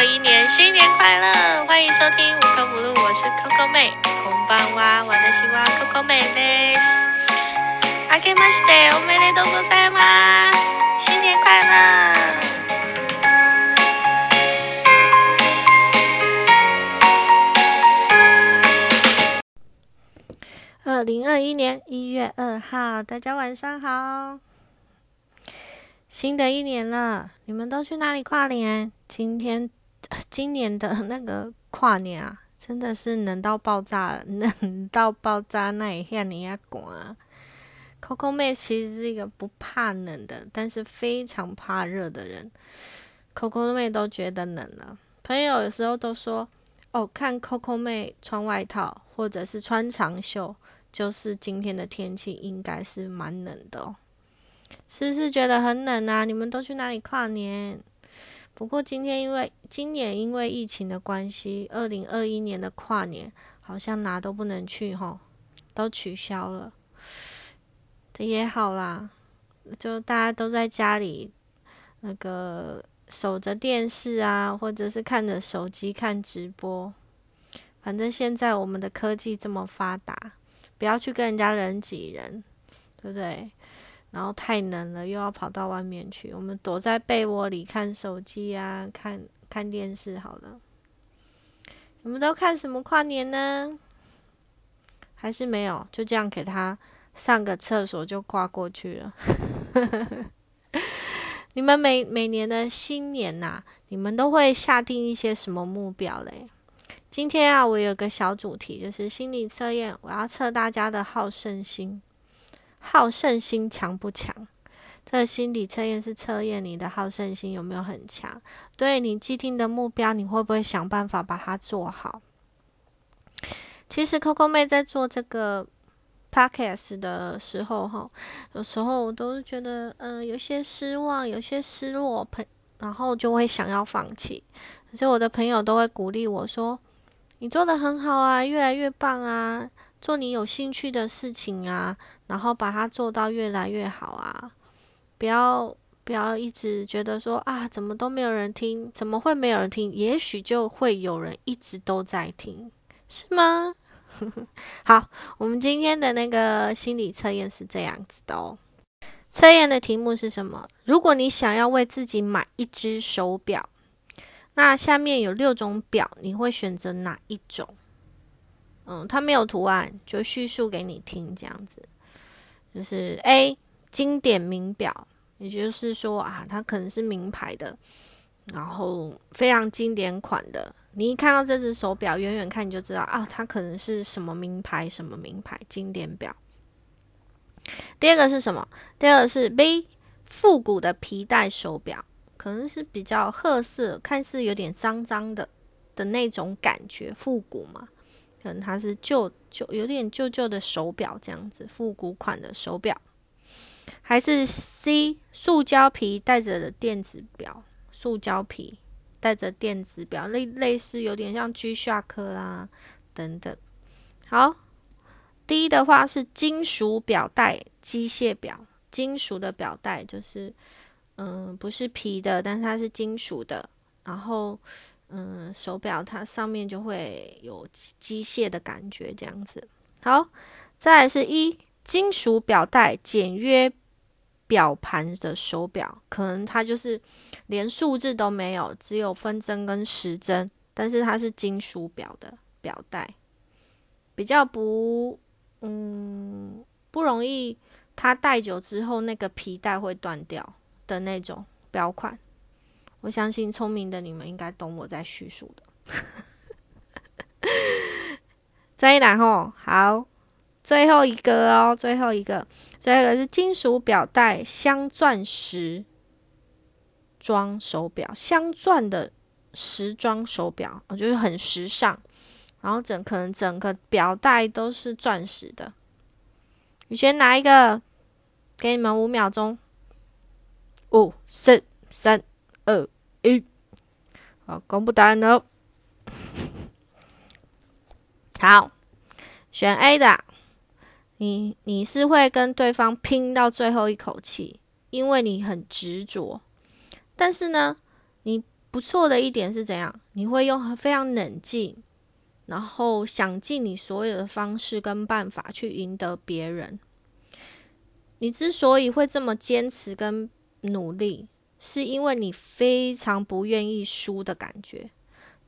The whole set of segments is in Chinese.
二一年新年快乐！欢迎收听五颗葫芦，我是 Coco 妹。红んば、我的西瓜 Coco 妹です。あけまして、おめでとうございます。新年快乐！二零二一年一月二号，大家晚上好。新的一年了，你们都去哪里跨年？今天今年的那个跨年啊，真的是冷到爆炸，冷到爆炸，那一下你也管。Coco 妹其实是一个不怕冷的，但是非常怕热的人。Coco 妹都觉得冷了，朋友有时候都说：“哦，看 Coco 妹穿外套或者是穿长袖，就是今天的天气应该是蛮冷的哦。”是不是觉得很冷啊？你们都去哪里跨年？不过今天因为今年因为疫情的关系，二零二一年的跨年好像哪都不能去吼，都取消了。这也好啦，就大家都在家里那个守着电视啊，或者是看着手机看直播。反正现在我们的科技这么发达，不要去跟人家人挤人，对不对？然后太冷了，又要跑到外面去。我们躲在被窝里看手机啊，看看电视好了。你们都看什么跨年呢？还是没有？就这样给他上个厕所就跨过去了。你们每每年的新年呐，你们都会下定一些什么目标嘞？今天啊，我有个小主题，就是心理测验，我要测大家的好胜心。好胜心强不强？这个心理测验是测验你的好胜心有没有很强。对你既定的目标，你会不会想办法把它做好？其实 Coco 妹在做这个 podcast 的时候，哈，有时候我都是觉得，嗯，有些失望，有些失落，朋，然后就会想要放弃。可是我的朋友都会鼓励我说：“你做的很好啊，越来越棒啊，做你有兴趣的事情啊。”然后把它做到越来越好啊！不要不要一直觉得说啊，怎么都没有人听？怎么会没有人听？也许就会有人一直都在听，是吗？好，我们今天的那个心理测验是这样子的哦。测验的题目是什么？如果你想要为自己买一只手表，那下面有六种表，你会选择哪一种？嗯，它没有图案，就叙述给你听，这样子。就是 A 经典名表，也就是说啊，它可能是名牌的，然后非常经典款的。你一看到这只手表，远远看你就知道啊，它可能是什么名牌，什么名牌经典表。第二个是什么？第二个是 B 复古的皮带手表，可能是比较褐色，看似有点脏脏的的那种感觉，复古嘛。可能它是旧旧有点旧旧的手表这样子，复古款的手表，还是 C 塑胶皮带着的电子表，塑胶皮带着电子表，类类似有点像 G Shock 啦等等。好，D 的话是金属表带机械表，金属的表带就是嗯不是皮的，但是它是金属的，然后。嗯，手表它上面就会有机械的感觉，这样子。好，再来是一金属表带简约表盘的手表，可能它就是连数字都没有，只有分针跟时针，但是它是金属表的表带，比较不嗯不容易，它戴久之后那个皮带会断掉的那种表款。我相信聪明的你们应该懂我在叙述的。再然后好，最后一个哦，最后一个，最后一个是金属表带镶钻石装手表，镶钻的时装手表，我觉得很时尚。然后整可能整个表带都是钻石的。你选哪一个？给你们五秒钟，五四三。二一，好，公布答案喽。好，选 A 的，你你是会跟对方拼到最后一口气，因为你很执着。但是呢，你不错的一点是怎样？你会用非常冷静，然后想尽你所有的方式跟办法去赢得别人。你之所以会这么坚持跟努力，是因为你非常不愿意输的感觉，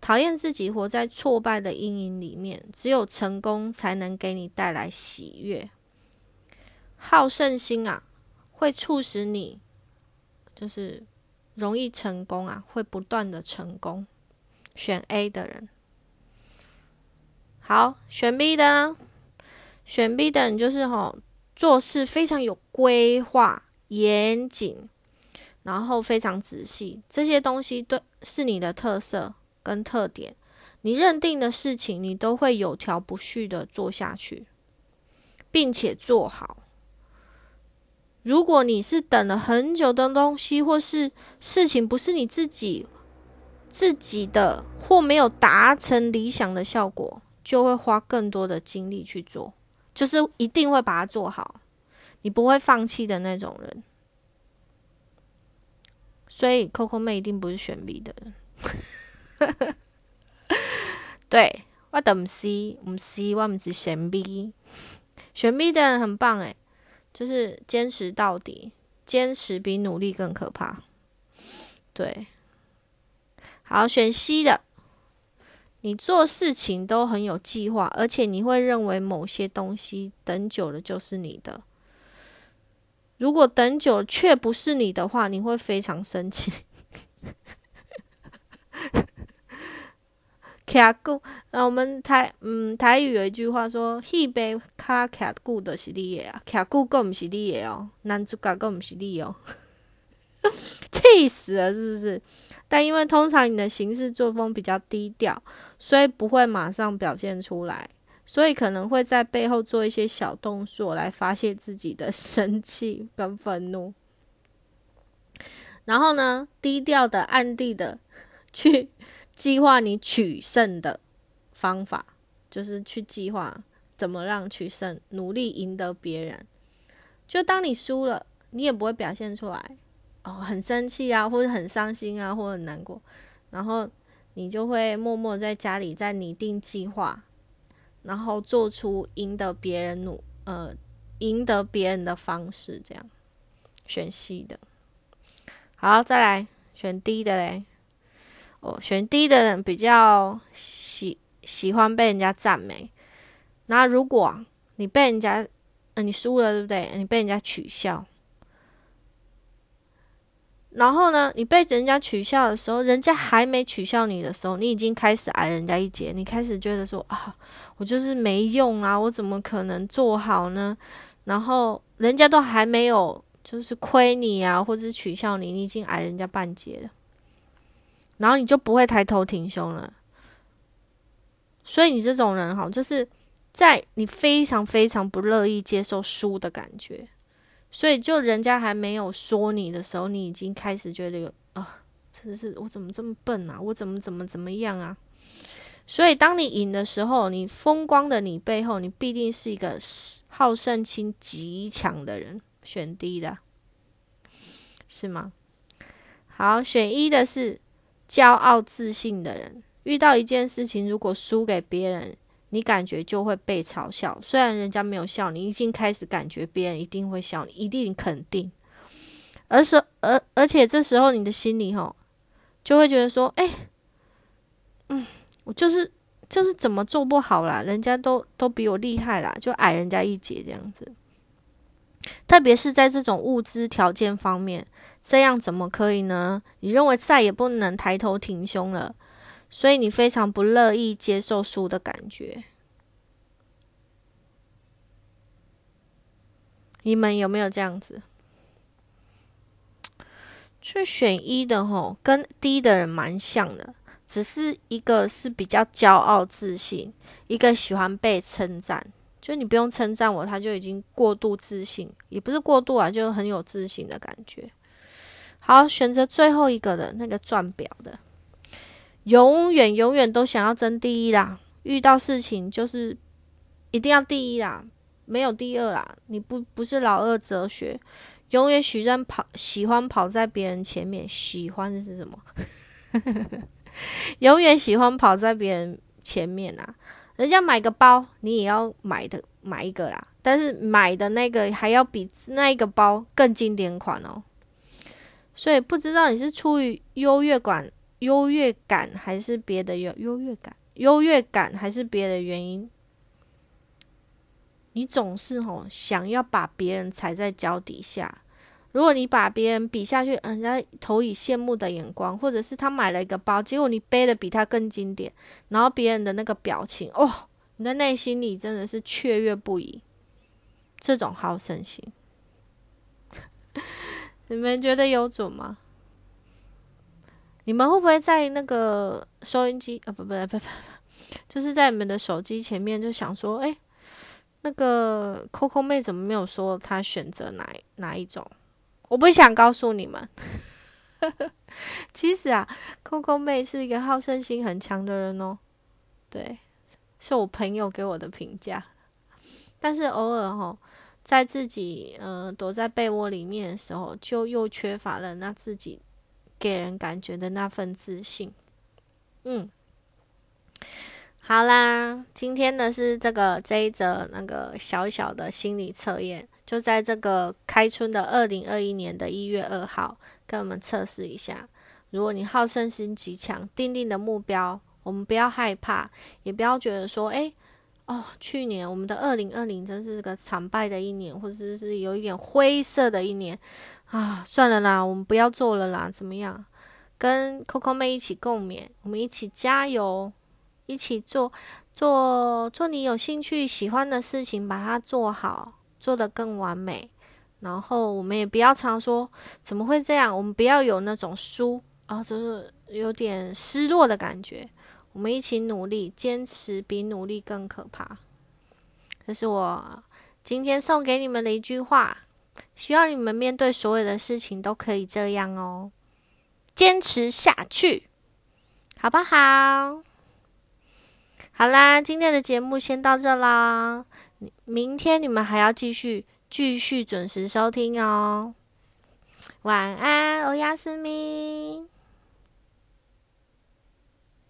讨厌自己活在挫败的阴影里面。只有成功才能给你带来喜悦。好胜心啊，会促使你就是容易成功啊，会不断的成功。选 A 的人，好，选 B 的呢？选 B 的人就是吼。做事非常有规划、严谨，然后非常仔细，这些东西对是你的特色跟特点。你认定的事情，你都会有条不紊的做下去，并且做好。如果你是等了很久的东西，或是事情不是你自己自己的，或没有达成理想的效果，就会花更多的精力去做。就是一定会把它做好，你不会放弃的那种人。所以 Coco 妹一定不是选 B 的人。对，我等 C，唔 C，，我唔是选 B。选 B 的人很棒诶，就是坚持到底，坚持比努力更可怕。对，好选 C 的。你做事情都很有计划，而且你会认为某些东西等久了就是你的。如果等久却不是你的话，你会非常生气。卡固，那我们台嗯台语有一句话说：“戏杯卡卡固的是你的啊，卡固更不是你的哦，男主角更不是你哦。”气死了，是不是？但因为通常你的行事作风比较低调，所以不会马上表现出来，所以可能会在背后做一些小动作来发泄自己的 生气跟愤怒。然后呢，低调的、暗地的去计划你取胜的方法，就是去计划怎么让取胜，努力赢得别人。就当你输了，你也不会表现出来。哦，很生气啊，或者很伤心啊，或者很难过，然后你就会默默在家里在拟定计划，然后做出赢得别人努呃赢得别人的方式，这样选 C 的。好，再来选 D 的嘞。哦，选 D 的人比较喜喜欢被人家赞美。那如果你被人家呃你输了，对不对？你被人家取笑。然后呢，你被人家取笑的时候，人家还没取笑你的时候，你已经开始矮人家一截。你开始觉得说啊，我就是没用啊，我怎么可能做好呢？然后人家都还没有就是亏你啊，或者是取笑你，你已经矮人家半截了。然后你就不会抬头挺胸了。所以你这种人哈，就是在你非常非常不乐意接受输的感觉。所以，就人家还没有说你的时候，你已经开始觉得有啊，真的是我怎么这么笨啊？我怎么怎么怎么样啊？所以，当你赢的时候，你风光的你背后，你必定是一个好胜心极强的人。选 D 的，是吗？好，选一的是骄傲自信的人。遇到一件事情，如果输给别人。你感觉就会被嘲笑，虽然人家没有笑你，已经开始感觉别人一定会笑你，一定肯定。而是而而且这时候你的心里吼，就会觉得说，哎，嗯，我就是就是怎么做不好啦，人家都都比我厉害啦，就矮人家一截这样子。特别是在这种物资条件方面，这样怎么可以呢？你认为再也不能抬头挺胸了？所以你非常不乐意接受输的感觉，你们有没有这样子？去选一的吼，跟低的人蛮像的，只是一个是比较骄傲自信，一个喜欢被称赞。就你不用称赞我，他就已经过度自信，也不是过度啊，就很有自信的感觉。好，选择最后一个的那个钻表的。永远永远都想要争第一啦！遇到事情就是一定要第一啦，没有第二啦。你不不是老二哲学，永远喜欢跑，喜欢跑在别人前面。喜欢是什么？永远喜欢跑在别人前面啊！人家买个包，你也要买的买一个啦。但是买的那个还要比那一个包更经典款哦。所以不知道你是出于优越感、优越感，还是别的优优越感、优越感，还是别的原因，你总是吼想要把别人踩在脚底下。如果你把别人比下去，人家投以羡慕的眼光，或者是他买了一个包，结果你背的比他更经典，然后别人的那个表情，哦，你的内心里真的是雀跃不已。这种好胜心，你们觉得有准吗？你们会不会在那个收音机啊？不不不不不，就是在你们的手机前面就想说，哎，那个 Coco 妹怎么没有说她选择哪哪一种？我不想告诉你们，其实啊，Coco 妹是一个好胜心很强的人哦。对，是我朋友给我的评价。但是偶尔哈，在自己嗯躲在被窝里面的时候，就又缺乏了那自己给人感觉的那份自信。嗯，好啦，今天呢是这个这一则那个小小的心理测验。就在这个开春的二零二一年的一月二号，跟我们测试一下。如果你好胜心极强，定定的目标，我们不要害怕，也不要觉得说，哎，哦，去年我们的二零二零真是个惨败的一年，或者是有一点灰色的一年啊，算了啦，我们不要做了啦，怎么样？跟 Coco 妹一起共勉，我们一起加油，一起做做做你有兴趣、喜欢的事情，把它做好。做的更完美，然后我们也不要常说怎么会这样，我们不要有那种输啊，就是有点失落的感觉。我们一起努力，坚持比努力更可怕。这是我今天送给你们的一句话，希望你们面对所有的事情都可以这样哦，坚持下去，好不好？好啦，今天的节目先到这啦。明天你们还要继续继续准时收听哦。晚安，欧亚斯明。